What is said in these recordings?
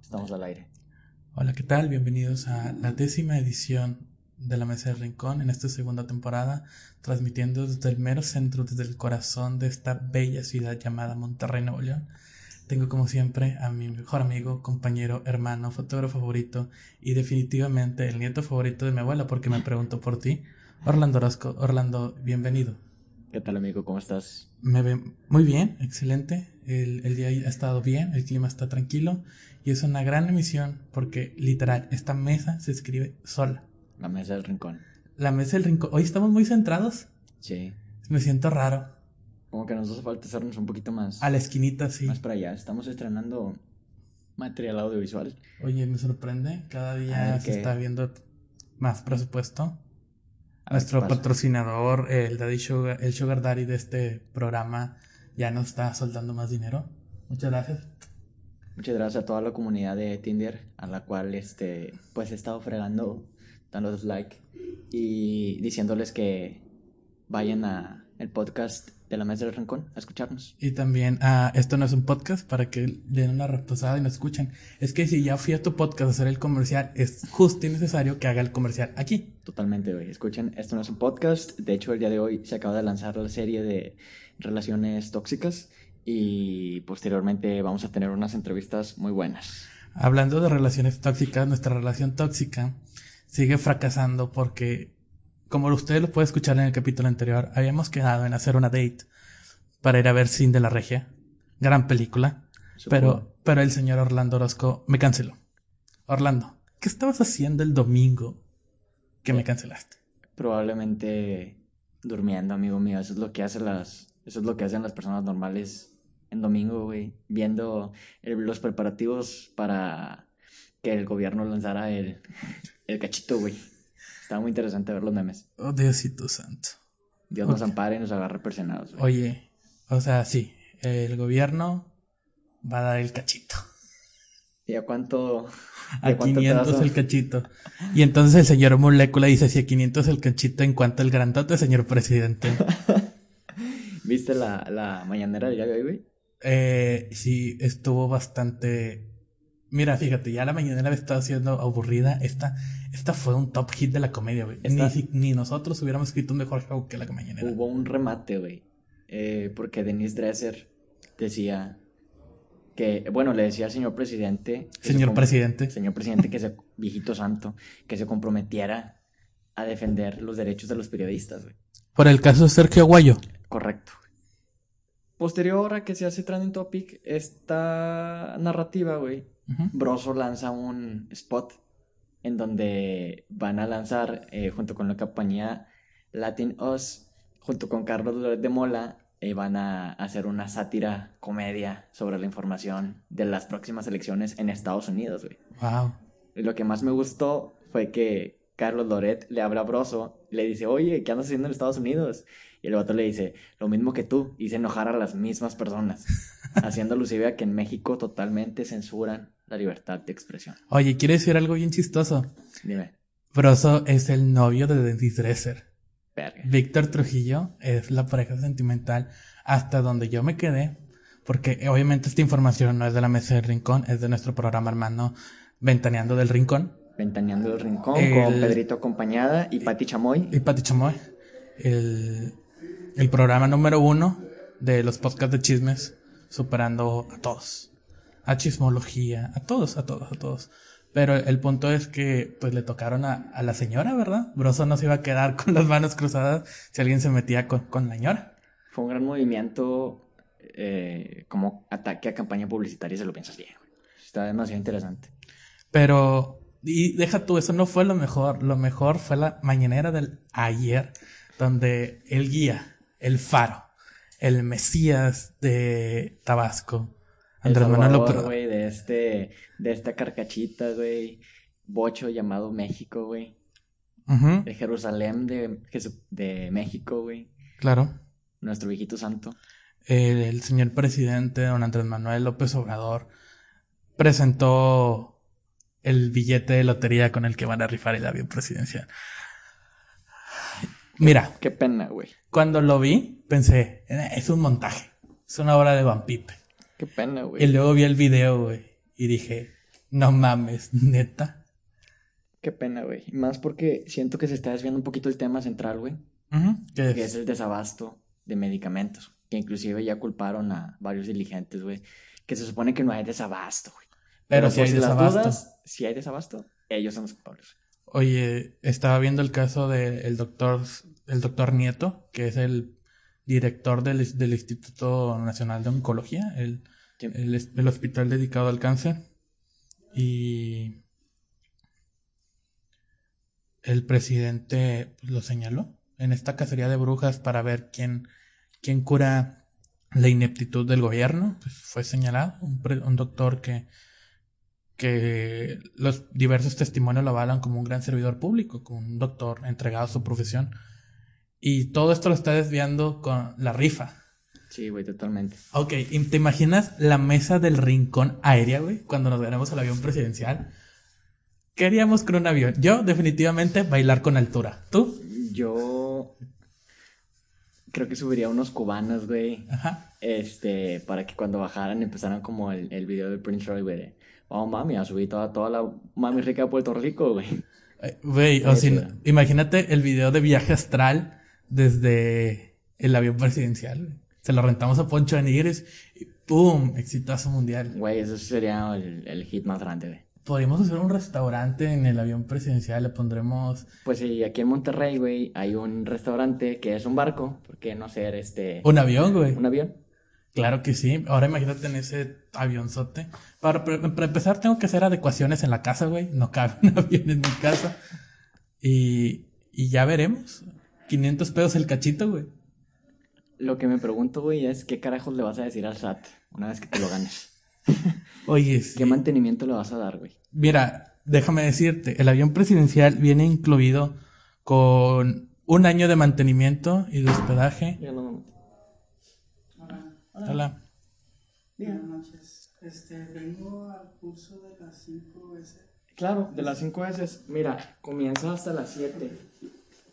Estamos al aire. Hola, ¿qué tal? Bienvenidos a la décima edición de la Mesa del Rincón en esta segunda temporada, transmitiendo desde el mero centro, desde el corazón de esta bella ciudad llamada Monterrey, Nuevo León. Tengo como siempre a mi mejor amigo, compañero, hermano, fotógrafo favorito y definitivamente el nieto favorito de mi abuela porque me preguntó por ti, Orlando Orozco. Orlando, bienvenido. ¿Qué tal amigo? ¿Cómo estás? Me ve muy bien, excelente. El, el, día ha estado bien, el clima está tranquilo y es una gran emisión porque literal, esta mesa se escribe sola. La mesa del rincón. La mesa del rincón. Hoy estamos muy centrados. Sí. Me siento raro. Como que nos hace falta hacernos un poquito más. A la esquinita, sí. Más para allá. Estamos estrenando material audiovisual. Oye, me sorprende. Cada día se está viendo más presupuesto. Nuestro patrocinador, el Daddy Sugar, el Sugar Daddy de este programa, ya nos está soltando más dinero. Muchas gracias. Muchas gracias a toda la comunidad de Tinder, a la cual este, pues he estado fregando, dándoles like y diciéndoles que vayan a el podcast de la Mesa del Rincón a escucharnos. Y también, ah, esto no es un podcast para que den una reposada y nos escuchen. Es que si ya fui a tu podcast a hacer el comercial, es justo y necesario que haga el comercial aquí. Totalmente, güey. Escuchen, esto no es un podcast. De hecho, el día de hoy se acaba de lanzar la serie de relaciones tóxicas y posteriormente vamos a tener unas entrevistas muy buenas. Hablando de relaciones tóxicas, nuestra relación tóxica sigue fracasando porque como ustedes lo pueden escuchar en el capítulo anterior, habíamos quedado en hacer una date para ir a ver Sin de la Regia. Gran película. Pero, pero el señor Orlando Orozco me canceló. Orlando, ¿qué estabas haciendo el domingo que me cancelaste? Probablemente durmiendo, amigo mío. Eso es lo que hacen las, eso es lo que hacen las personas normales en domingo, güey. Viendo los preparativos para que el gobierno lanzara el, el cachito, güey. Está muy interesante ver los memes. Oh, Diosito santo. Dios nos ampare y nos agarre presionados. Oye, o sea, sí, el gobierno va a dar el cachito. ¿Y a cuánto? A 500 el cachito. Y entonces el señor Molécula dice, si a 500 el cachito, ¿en cuanto el grandote, señor presidente? ¿Viste la, la mañanera del día de hoy, güey? Eh, sí, estuvo bastante Mira, fíjate, ya la mañana había estado siendo aburrida. Esta, esta fue un top hit de la comedia, güey. Ni, ni, nosotros hubiéramos escrito un mejor show que la mañana. Hubo un remate, güey. Eh, porque Denise Dresser decía que, bueno, le decía al señor presidente. Señor presidente. Señor presidente, que ese viejito santo, que se comprometiera a defender los derechos de los periodistas, güey. Por el caso de Sergio Aguayo. Correcto. Posterior a que se hace trending topic, esta narrativa, güey, Broso lanza un spot en donde van a lanzar, eh, junto con la compañía Latin Us, junto con Carlos de Mola, eh, van a hacer una sátira comedia sobre la información de las próximas elecciones en Estados Unidos, güey. Wow. Y lo que más me gustó fue que Carlos Loret le habla a Broso y le dice, oye, ¿qué andas haciendo en Estados Unidos? Y el otro le dice, lo mismo que tú, hice enojar a las mismas personas, haciendo alusive a que en México totalmente censuran la libertad de expresión. Oye, ¿quieres decir algo bien chistoso? Dime. Broso es el novio de Denise Dresser. Víctor Trujillo es la pareja sentimental hasta donde yo me quedé, porque obviamente esta información no es de la mesa del rincón, es de nuestro programa hermano Ventaneando del Rincón. Ventaneando del Rincón con Pedrito Acompañada y Pati Chamoy. Y Pati Chamoy. El, el programa número uno de los podcasts de chismes, superando a todos a chismología, a todos, a todos, a todos. Pero el punto es que pues le tocaron a, a la señora, ¿verdad? Broso no se iba a quedar con las manos cruzadas si alguien se metía con, con la señora. Fue un gran movimiento eh, como ataque a campaña publicitaria, se lo piensas bien. Está demasiado interesante. Pero, y deja tú, eso no fue lo mejor. Lo mejor fue la mañanera del ayer, donde el guía, el faro, el mesías de Tabasco, Andrés Manuel López. güey, de este, de esta carcachita, güey, bocho llamado México, güey. De Jerusalén, de, de México, güey. Claro. Nuestro viejito santo. El, señor presidente, don Andrés Manuel López Obrador, presentó el billete de lotería con el que van a rifar el avión presidencial. Mira. Qué, pena, güey. Cuando lo vi, pensé, eh, es un montaje. Es una obra de Van Pipe. Qué pena, güey. Y luego vi el video, güey. y dije, no mames, neta. Qué pena, güey. Más porque siento que se está desviando un poquito el tema central, güey. Que es el desabasto de medicamentos. Que inclusive ya culparon a varios diligentes, güey. Que se supone que no hay desabasto, güey. Pero, si hay desabasto. si hay desabasto, ellos son los culpables. Oye, estaba viendo el caso del doctor, el doctor Nieto, que es el director del, Instituto Nacional de Oncología, el, el, hospital dedicado al cáncer. Y el presidente pues, lo señaló en esta cacería de brujas para ver quién, quién cura la ineptitud del gobierno. Pues fue señalado un, un doctor que que los diversos testimonios lo avalan como un gran servidor público, como un doctor entregado a su profesión. Y todo esto lo está desviando con la rifa. Sí, güey, totalmente. Ok, ¿te imaginas la mesa del rincón aérea, güey? Cuando nos veremos al avión presidencial. ¿Qué haríamos con un avión? Yo, definitivamente, bailar con altura. ¿Tú? Yo. Creo que subiría unos cubanos, güey. Ajá. Este, para que cuando bajaran empezaran como el, el video de Prince Roy, güey oh mami, a subir toda, toda la mami rica de Puerto Rico, güey. Eh, güey, o sea, imagínate el video de viaje astral desde el avión presidencial. Se lo rentamos a Poncho de Nigres y ¡pum! Exitazo mundial. Güey, eso sería el, hit más grande, güey. Podríamos hacer un restaurante en el avión presidencial, le pondremos... Pues sí, aquí en Monterrey, güey, hay un restaurante que es un barco, ¿por qué no ser este... Un avión, güey. Un avión. Claro que sí. Ahora imagínate en ese avionzote. Para, para, empezar, tengo que hacer adecuaciones en la casa, güey. No cabe un avión en mi casa. Y, y ya veremos. 500 pesos el cachito, güey. Lo que me pregunto, güey, es qué carajos le vas a decir al SAT una vez que te lo ganes. Oye, ¿Qué mantenimiento le vas a dar, güey? Mira, déjame decirte, el avión presidencial viene incluido con un año de mantenimiento y de hospedaje. Ya no, Hola. Buenas noches. Este, vengo al curso de las 5 S. Claro, de las 5 S. Mira, comienza hasta las 7.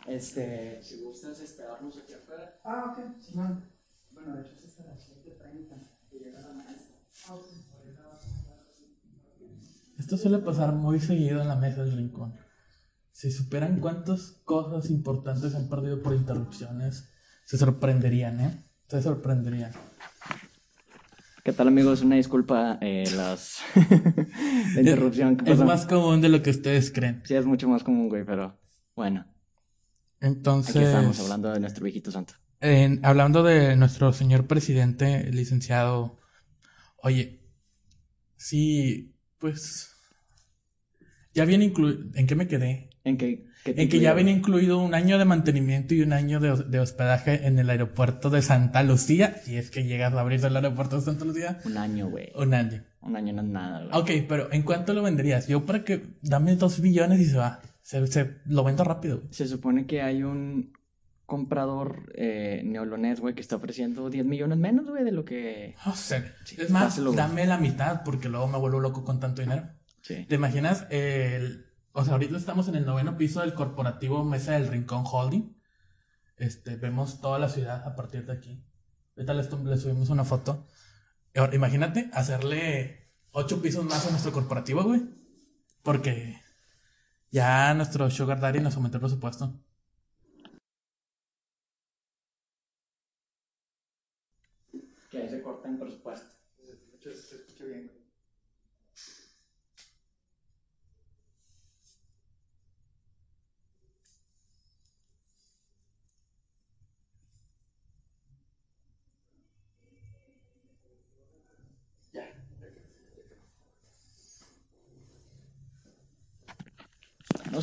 Este, si gustas esperarnos aquí afuera. Ah, ok. Sí. Bueno, de hecho es hasta las 7.30 y llega la maestra. Ah, Esto suele pasar muy seguido en la mesa del rincón. Si superan cuántas cosas importantes han perdido por interrupciones, se sorprenderían, ¿eh? Se sorprenderían. ¿Qué tal amigos? Una disculpa eh, las... la interrupción. es más común de lo que ustedes creen. Sí, es mucho más común, güey, pero bueno. Entonces... Aquí estamos hablando de nuestro viejito santo. hablando de nuestro señor presidente, licenciado... Oye, sí, pues... Ya viene incluido... ¿En qué me quedé? En que en que ya venía incluido un año de mantenimiento y un año de, hospedaje en el aeropuerto de Santa Lucía. Si es que llegas a abrir el aeropuerto de Santa Lucía. Un año, güey. Un año. Un año no es nada, güey. Ok, pero ¿en cuánto lo venderías? Yo para que dame dos billones y se va. Se, lo vendo rápido. Se supone que hay un comprador eh, neolonés, güey, que está ofreciendo 10 millones menos, güey, de lo que... Oh, es más, dame la mitad porque luego me vuelvo loco con tanto dinero. Sí. ¿Te imaginas el o sea, ahorita estamos en el noveno piso del corporativo Mesa del Rincón Holding. Este, vemos toda la ciudad a partir de aquí. Ahorita le, subimos una foto. Ahora, imagínate hacerle ocho pisos más a nuestro corporativo, güey. Porque ya nuestro Sugar Daddy nos aumentó el presupuesto. Que ahí se corta en presupuesto. Se escucha bien.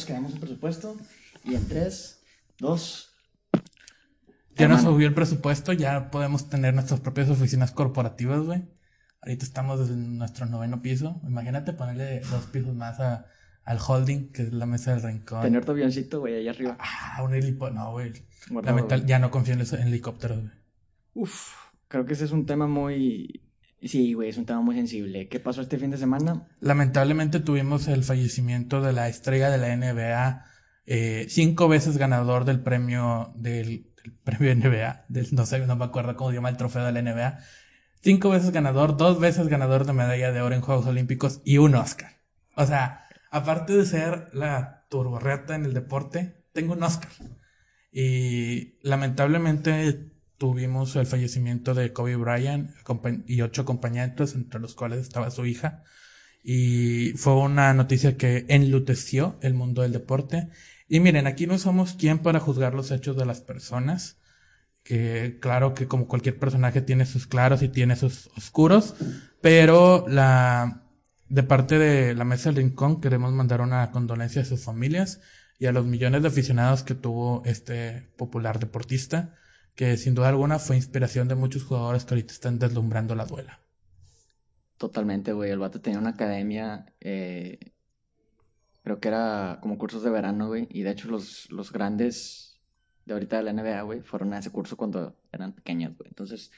Nos quedamos en presupuesto y en 3, 2. Ya nos subió el presupuesto, ya podemos tener nuestras propias oficinas corporativas, güey. Ahorita estamos en nuestro noveno piso. Imagínate ponerle dos pisos más a, al holding, que es la mesa del rincón. Tener tu avioncito, güey, allá arriba. Ah, un helicóptero. No, güey. ya no confío en, en helicópteros, güey. Uf, creo que ese es un tema muy Sí, güey, es un tema muy sensible. ¿Qué pasó este fin de semana? Lamentablemente tuvimos el fallecimiento de la estrella de la NBA, eh, cinco veces ganador del premio del, premio NBA, del, no sé, no me acuerdo cómo se llama el trofeo de la NBA. cinco veces ganador, dos veces ganador de medalla de oro en Juegos Olímpicos y un Oscar. O sea, aparte de ser la turborreata en el deporte, tengo un Oscar. Y lamentablemente tuvimos el fallecimiento de Kobe Bryant y ocho acompañantes, entre los cuales estaba su hija. Y fue una noticia que enluteció el mundo del deporte. Y miren, aquí no somos quien para juzgar los hechos de las personas. Que claro que como cualquier personaje tiene sus claros y tiene sus oscuros. Pero la, de parte de la Mesa del Rincón queremos mandar una condolencia a sus familias y a los millones de aficionados que tuvo este popular deportista, que sin duda alguna fue inspiración de muchos jugadores que ahorita están deslumbrando la duela. Totalmente, güey. El vato tenía una academia, eh, creo que era como cursos de verano, güey. Y de hecho los, los grandes de ahorita de la NBA, güey, fueron a ese curso cuando eran pequeños, güey. Entonces,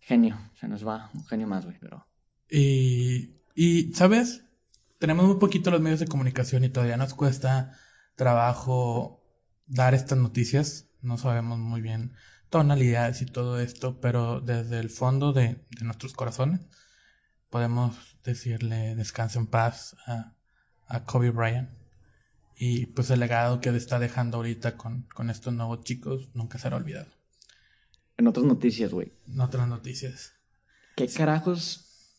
genio, se nos va un genio más, güey, pero... Y, y, ¿sabes? Tenemos muy poquito los medios de comunicación y todavía nos cuesta trabajo dar estas noticias. No sabemos muy bien tonalidades y todo esto, pero desde el fondo de, nuestros corazones podemos decirle descanse en paz a, a, Kobe Bryant. Y pues el legado que está dejando ahorita con, con estos nuevos chicos nunca será olvidado. En otras noticias, güey. En otras noticias. ¿Qué carajos?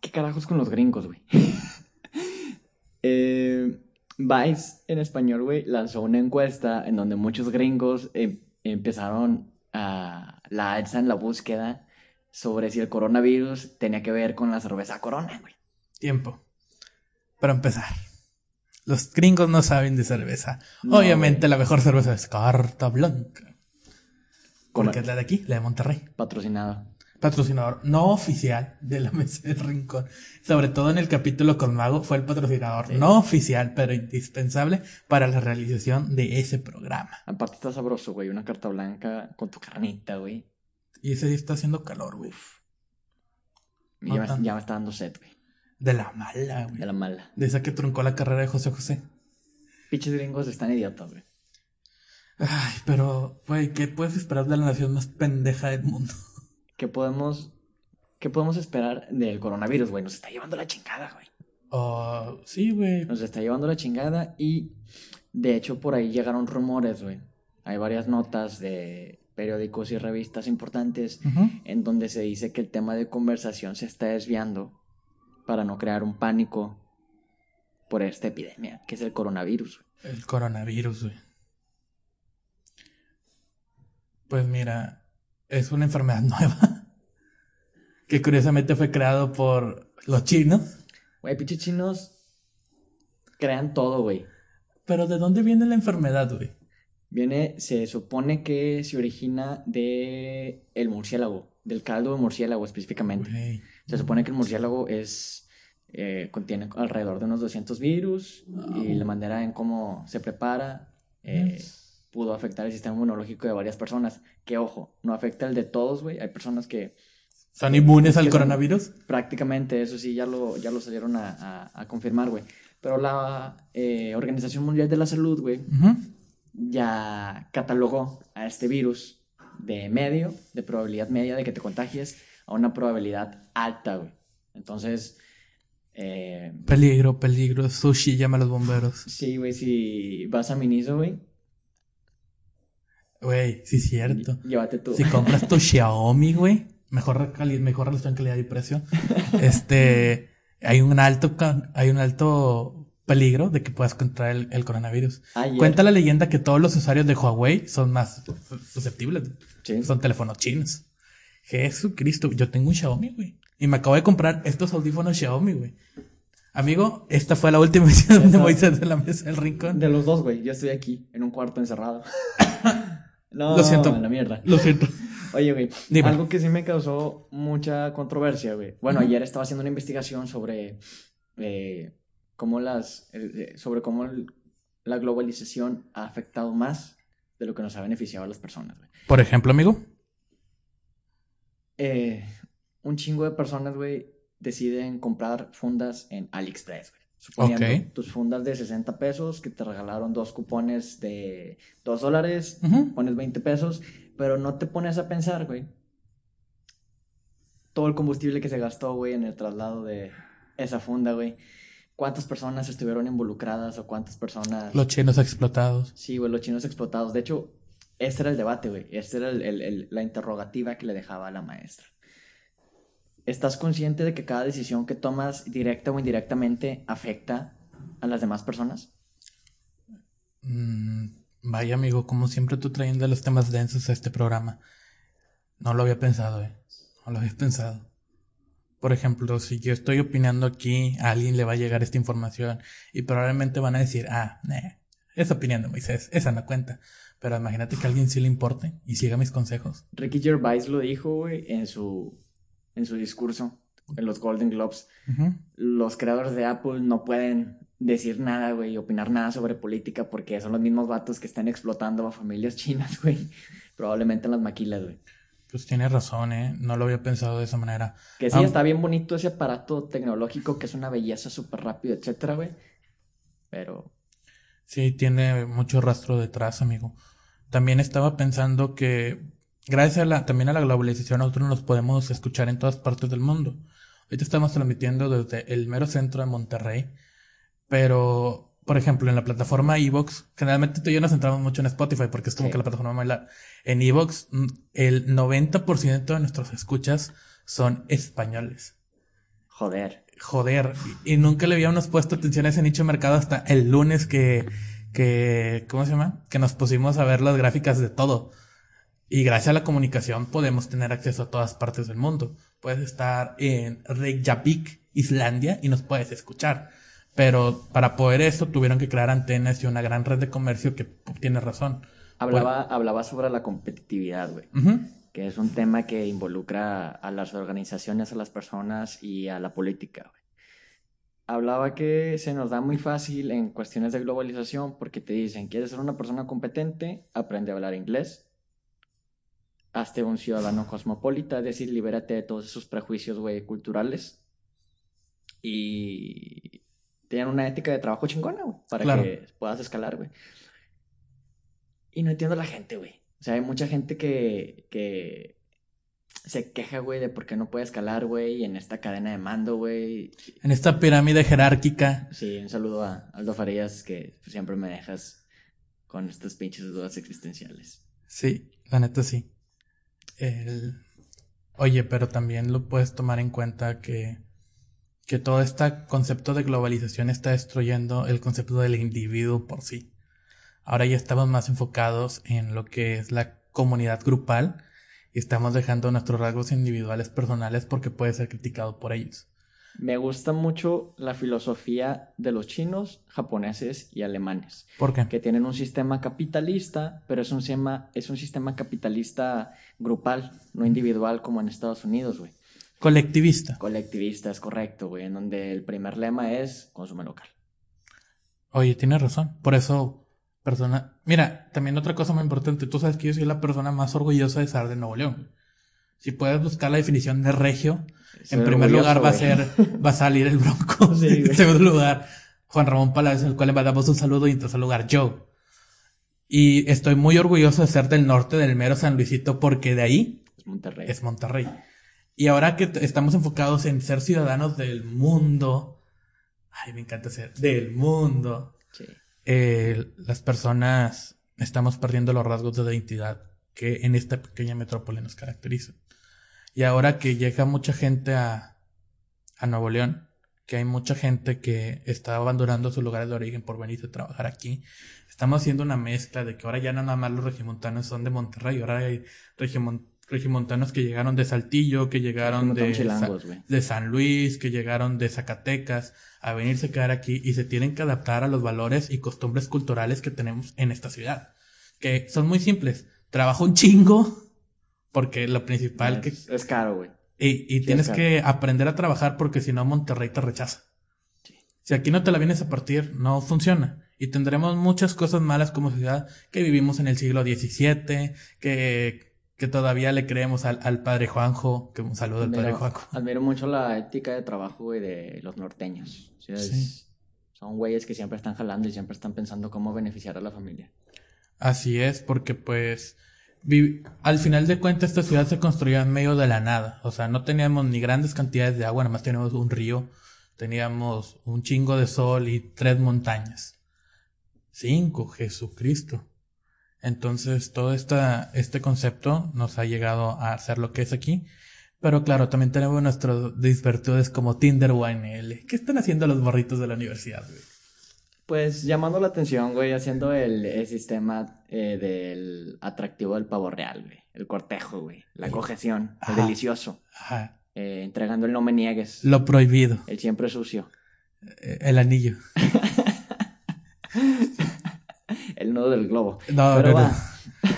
¿Qué carajos con los gringos, güey? eh, Vice en español, güey, lanzó una encuesta en donde muchos gringos em, empezaron a la alza en la búsqueda sobre si el coronavirus tenía que ver con la cerveza Corona, güey. Tiempo. Para empezar. Los gringos no saben de cerveza. Obviamente la mejor cerveza es Carta Blanca. Porque es la de aquí, la de Monterrey. Patrocinada patrocinador no oficial de la mesa del rincón. Sobre todo en el capítulo con Mago fue el patrocinador no oficial, pero indispensable para la realización de ese programa. Aparte está sabroso, güey, una carta blanca con tu carnita, güey. Y ese día está haciendo calor, güey. ya, me, está dando sed, güey. De la mala, güey. De la mala. De esa que truncó la carrera de José José. Piches gringos están idiotas, güey. Ay, pero, güey, ¿qué puedes esperar de la nación más pendeja del mundo? ¿Qué podemos, qué podemos esperar del coronavirus, güey? Nos está llevando la chingada, güey. Oh, sí, güey. Nos está llevando la chingada y de hecho por ahí llegaron rumores, güey. Hay varias notas de periódicos y revistas importantes en donde se dice que el tema de conversación se está desviando para no crear un pánico por esta epidemia, que es el coronavirus. El coronavirus, güey. Pues mira, es una enfermedad nueva. que curiosamente fue creado por los chinos. Güey, pinches chinos crean todo, güey. Pero ¿de dónde viene la enfermedad, güey? Viene, se supone que se origina de el murciélago, del caldo de murciélago específicamente. Se supone que el murciélago es eh, contiene alrededor de unos 200 virus y la manera en cómo se prepara eh, pudo afectar el sistema inmunológico de varias personas. Que ojo, no afecta el de todos, güey. Hay personas que... ¿Son inmunes al coronavirus? Prácticamente, eso sí, ya lo, ya lo salieron a, a, confirmar, güey. Pero la eh, Organización Mundial de la Salud, güey, ya catalogó a este virus de medio, de probabilidad media de que te contagies, a una probabilidad alta, güey. Entonces... Eh, peligro, peligro, sushi, llama a los bomberos. Sí, güey, si vas a Miniso, güey, Güey, sí es cierto. Llévate tú. Si compras tu Xiaomi, güey, mejor, mejor relación calidad y precio. este, hay un alto, hay un alto peligro de que puedas contraer el, coronavirus. Cuenta la leyenda que todos los usuarios de Huawei son más susceptibles. Son teléfonos chinos. Jesucristo, yo tengo un Xiaomi, güey. Y me acabo de comprar estos audífonos Xiaomi, güey. Amigo, esta fue la última edición de Moisés de la Mesa del Rincón. De los dos, güey. Yo estoy aquí, en un cuarto encerrado. No, lo siento. la mierda. Lo siento. Oye, güey, algo que sí me causó mucha controversia, güey. Bueno, ayer estaba haciendo una investigación sobre eh, cómo las, eh, sobre cómo la globalización ha afectado más de lo que nos ha beneficiado a las personas, güey. Por ejemplo, amigo. Eh, un chingo de personas, güey, deciden comprar fundas en AliExpress, güey. Suponiendo tus fundas de 60 pesos, que te regalaron dos cupones de 2 dólares, pones 20 pesos, pero no te pones a pensar, güey. todo el combustible que se gastó, güey, en el traslado de esa funda, güey. ¿Cuántas personas estuvieron involucradas o cuántas personas... Los chinos explotados. Sí, güey, los chinos explotados. De hecho, este era el debate, güey. Esta era la interrogativa que le dejaba a la maestra. ¿Estás consciente de que cada decisión que tomas, directa o indirectamente, afecta a las demás personas? Mm, vaya, amigo, como siempre tú trayendo los temas densos a este programa. No lo había pensado, eh. No lo había pensado. Por ejemplo, si yo estoy opinando aquí, a alguien le va a llegar esta información y probablemente van a decir, ah, es opinión de Moisés, esa no cuenta. Pero imagínate que a alguien sí le importe y siga mis consejos. Ricky Gervais lo dijo, güey, en su, en su discurso en los Golden Globes. Los creadores de Apple no pueden decir nada, güey, opinar nada sobre política porque son los mismos vatos que están explotando a familias chinas, güey. Probablemente en las maquilas, güey. Pues tiene razón, ¿eh? No lo había pensado de esa manera. Que sí, está bien bonito ese aparato tecnológico que es una belleza súper rápido, etcétera, güey. Pero Sí, tiene mucho rastro detrás, amigo. También estaba pensando que gracias a la, también a la globalización nosotros nos podemos escuchar en todas partes del mundo. Ahorita estamos transmitiendo desde el mero centro de Monterrey, pero por ejemplo en la plataforma Evox, generalmente tú y yo nos centramos mucho en Spotify porque es como que la plataforma más En Evox mm, el 90% de nuestros escuchas son españoles. Joder joder, y, nunca le habíamos puesto atención a ese nicho de mercado hasta el lunes que, que, ¿cómo se llama? Que nos pusimos a ver las gráficas de todo. Y gracias a la comunicación podemos tener acceso a todas partes del mundo. Puedes estar en Reykjavik, Islandia, y nos puedes escuchar. Pero para poder eso tuvieron que crear antenas y una gran red de comercio que tiene razón. Hablaba, hablaba sobre la competitividad, güey que es un tema que involucra a las organizaciones, a las personas y a la política. Hablaba que se nos da muy fácil en cuestiones de globalización porque te dicen, ¿quieres ser una persona competente? Aprende a hablar inglés. Hazte un ciudadano cosmopolita, es decir, libérate de todos esos prejuicios, güey, culturales. Y tengan una ética de trabajo chingona, güey, para que puedas escalar, güey. Y no entiendo a la gente, güey. O sea, hay mucha gente que, que se queja, güey, de por qué no puede escalar, güey, en esta cadena de mando, güey. En esta pirámide jerárquica. Sí, un saludo a Aldo Farías, que siempre me dejas con estas pinches dudas existenciales. Sí, la neta sí. Oye, pero también lo puedes tomar en cuenta que, que todo este concepto de globalización está destruyendo el concepto del individuo por sí. Ahora ya estamos más enfocados en lo que es la comunidad grupal y estamos dejando nuestros rasgos individuales personales porque puede ser criticado por ellos. Me gusta mucho la filosofía de los chinos, japoneses y alemanes. ¿Por qué? Que tienen un sistema capitalista, pero es un sistema, es un sistema capitalista grupal, no individual como en Estados Unidos, güey. Colectivista. Colectivista, es correcto, güey, en donde el primer lema es consume local. Oye, tienes razón. Por eso persona. Mira, también otra cosa muy importante. Tú sabes que yo soy la persona más orgullosa de ser de Nuevo León. Si puedes buscar la definición de regio, en primer lugar va a ser, va a salir el Bronco. en segundo lugar, Juan Ramón Palacios, al cual le mandamos un saludo. Y en tercer lugar, Joe. Y estoy muy orgulloso de ser del norte del mero San Luisito porque de ahí es Monterrey. Es Monterrey. Y ahora que estamos enfocados en ser ciudadanos del mundo, ay, me encanta ser del mundo. Sí eh, las personas estamos perdiendo los rasgos de identidad que en esta pequeña metrópoli nos caracterizan. Y ahora que llega mucha gente a, a Nuevo León, que hay mucha gente que está abandonando sus lugares de origen por venir a trabajar aquí, estamos haciendo una mezcla de que ahora ya no nada más los regimontanos son de Monterrey, ahora hay regimontanos que llegaron de Saltillo, que llegaron de, de San Luis, que llegaron de Zacatecas, a venirse a quedar aquí y se tienen que adaptar a los valores y costumbres culturales que tenemos en esta ciudad. Que son muy simples. Trabajo un chingo, porque lo principal que... Es caro, güey. Y, y tienes que aprender a trabajar porque si no Monterrey te rechaza. Si aquí no te la vienes a partir, no funciona. Y tendremos muchas cosas malas como ciudad que vivimos en el siglo XVII, que que todavía le creemos al, al padre Juanjo, que un saludo al padre Juanjo. Admiro mucho la ética de trabajo, de los norteños. Son güeyes que siempre están jalando y siempre están pensando cómo beneficiar a la familia. Así es, porque pues al final de cuentas esta ciudad se construyó en medio de la nada. O sea, no teníamos ni grandes cantidades de agua, nada más teníamos un río, teníamos un chingo de sol y tres montañas. Cinco, Jesucristo. Entonces todo esta, este concepto nos ha llegado a ser lo que es aquí. Pero claro, también tenemos nuestros disvertudes como Tinder o ANL. ¿Qué están haciendo los borritos de la universidad, güey? Pues llamando la atención, güey, haciendo el, sistema eh, del atractivo del pavo real, güey. El cortejo, güey. La cojeción, el delicioso. Ajá. Eh, entregando el no me niegues. Lo prohibido. El siempre sucio. Eh, el anillo. el nudo del globo. No, Pero va.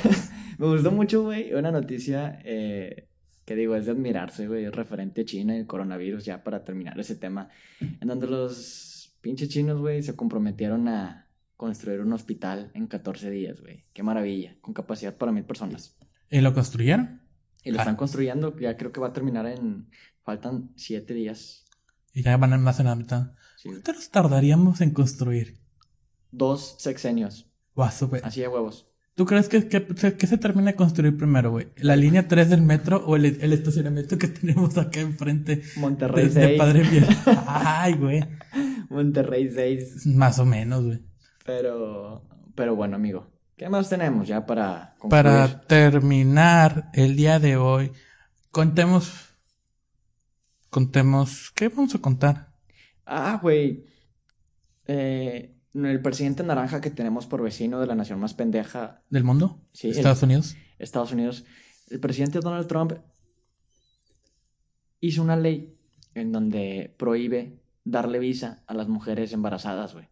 me gustó mucho, güey, una noticia que digo, es de admirarse, güey, referente a China y el coronavirus, ya para terminar ese tema, en donde los pinches chinos, güey, se comprometieron a construir un hospital en 14 días, güey. Qué maravilla, con capacidad para mil personas. ¿Y lo construyeron? Y lo están ah. construyendo, ya creo que va a terminar en... Faltan 7 días. Y ya van más en la mitad. ¿Cuánto nos tardaríamos en construir? Dos sexenios. Así de huevos. ¿Tú crees que, que, se termina de construir primero, güey? ¿La línea 3 del metro o el, estacionamiento que tenemos acá enfrente? Monterrey de, 6. Padre Ay, güey. Monterrey 6. Más o menos, güey. Pero, pero bueno, amigo. ¿Qué más tenemos ya para concluir? Para terminar el día de hoy, contemos. Contemos. ¿Qué vamos a contar? Ah, güey. Eh, el presidente naranja que tenemos por vecino de la nación más pendeja. ¿Del mundo? Sí. ¿Estados Unidos? Estados Unidos. El presidente Donald Trump hizo una ley en donde prohíbe darle visa a las mujeres embarazadas, güey.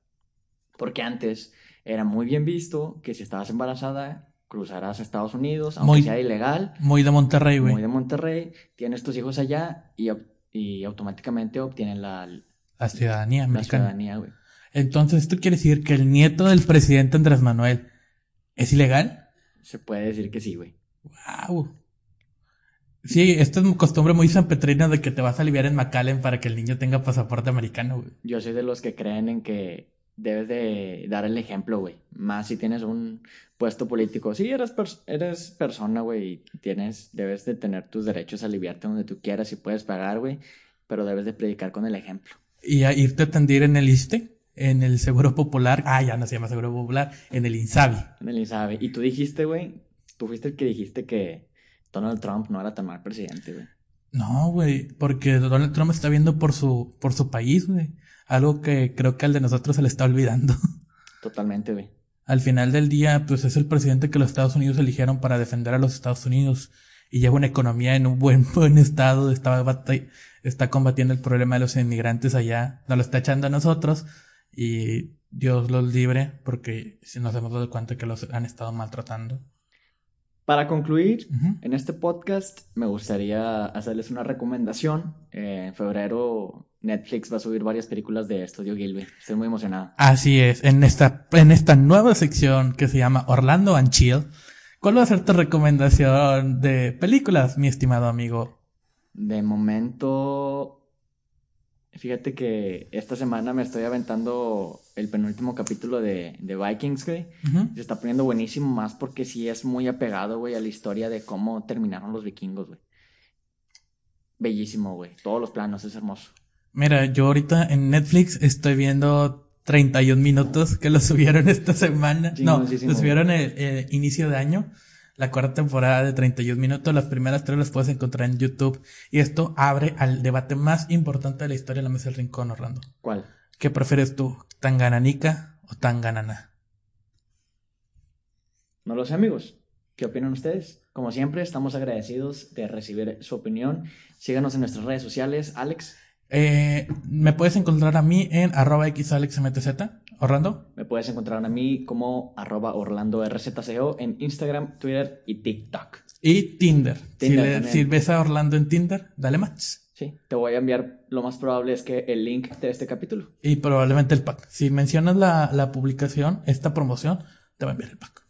Porque antes era muy bien visto que si estabas embarazada, cruzarás a Estados Unidos, aunque sea ilegal. Muy de Monterrey, güey. Muy de Monterrey. Tienes tus hijos allá y, y automáticamente obtienen la... La ciudadanía. La ciudadanía, güey. Entonces, ¿esto quiere decir que el nieto del presidente Andrés Manuel es ilegal? Se puede decir que sí, güey. Wow. Sí, esta es costumbre muy sanpetrina de que te vas a aliviar en McAllen para que el niño tenga pasaporte americano, güey. Yo soy de los que creen en que debes de dar el ejemplo, güey. Más si tienes un puesto político. Sí, eres, eres persona, güey, y tienes, debes de tener tus derechos a aliviarte donde tú quieras y puedes pagar, güey. Pero debes de predicar con el ejemplo. ¿Y a irte a atender en el ISTE? En el Seguro Popular. Ah, ya no se llama Seguro Popular. En el INSABI. En el INSABI. Y tú dijiste, güey, tú fuiste el que dijiste que Donald Trump no era tan mal presidente, güey. No, güey, porque Donald Trump está viendo por su, por su país, güey. Algo que creo que al de nosotros se le está olvidando. Totalmente, güey. Al final del día, pues es el presidente que los Estados Unidos eligieron para defender a los Estados Unidos y lleva una economía en un buen, buen estado, está, está combatiendo el problema de los inmigrantes allá, nos lo está echando a nosotros y Dios los libre porque si nos hemos dado cuenta que los han estado maltratando. Para concluir, en este podcast me gustaría hacerles una recomendación. en febrero Netflix va a subir varias películas de Estudio Gilby. Estoy muy emocionado. Así es, en esta, en esta nueva sección que se llama Orlando and Chill. ¿Cuál va a ser tu recomendación de películas, mi estimado amigo? De momento, Fíjate que esta semana me estoy aventando el penúltimo capítulo de, de Vikings, güey. Se está poniendo buenísimo más porque sí es muy apegado, güey, a la historia de cómo terminaron los vikingos, güey. Bellísimo, güey. Todos los planos, es hermoso. Mira, yo ahorita en Netflix estoy viendo 31 minutos que lo subieron esta semana. no, lo subieron el inicio de año la cuarta temporada de 31 minutos. Las primeras tres las puedes encontrar en YouTube. Y esto abre al debate más importante de la historia de la mesa del rincón, Orlando. ¿Cuál? ¿Qué prefieres tú? ¿Tan gananica o tan ganana? No lo sé, amigos. ¿Qué opinan ustedes? Como siempre, estamos agradecidos de recibir su opinión. Síganos en nuestras redes sociales. Alex. Eh, me puedes encontrar a mí en arroba xalexmtz. Orlando. Me puedes encontrar a mí como arroba Orlando RZCO en Instagram, Twitter y TikTok. Y Tinder. si, ves a Orlando en Tinder, dale match. Sí, te voy a enviar, lo más probable es que el link de este capítulo. Y probablemente el pack. Si mencionas la, la publicación, esta promoción, te va a enviar el pack.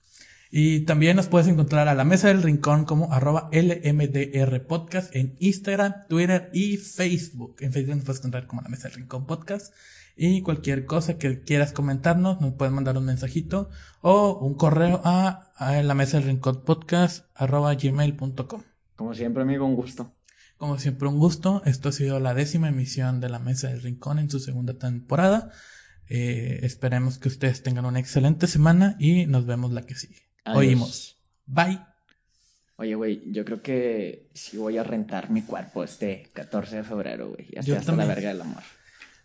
Y también nos puedes encontrar a la mesa del rincón como arroba LMDR Podcast en Instagram, Twitter y Facebook. En Facebook nos puedes encontrar como la mesa del rincón podcast. Y cualquier cosa que quieras comentarnos, nos puedes mandar un mensajito o un correo a, la mesa del rincón podcast arroba gmail.com. Como siempre, amigo, un gusto. Como siempre, un gusto. Esto ha sido la décima emisión de la mesa del rincón en su segunda temporada. Eh, esperemos que ustedes tengan una excelente semana y nos vemos la que sigue. Oímos. Bye. Oye, güey, yo creo que sí voy a rentar mi cuerpo este 14 de febrero, güey. Hasta la verga del amor.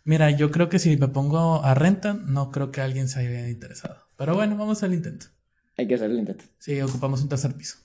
Mira, yo creo que si me pongo a renta, no creo que alguien se haya interesado. Pero bueno, vamos al intento. Hay que hacer el intento. Sí, ocupamos un tercer piso.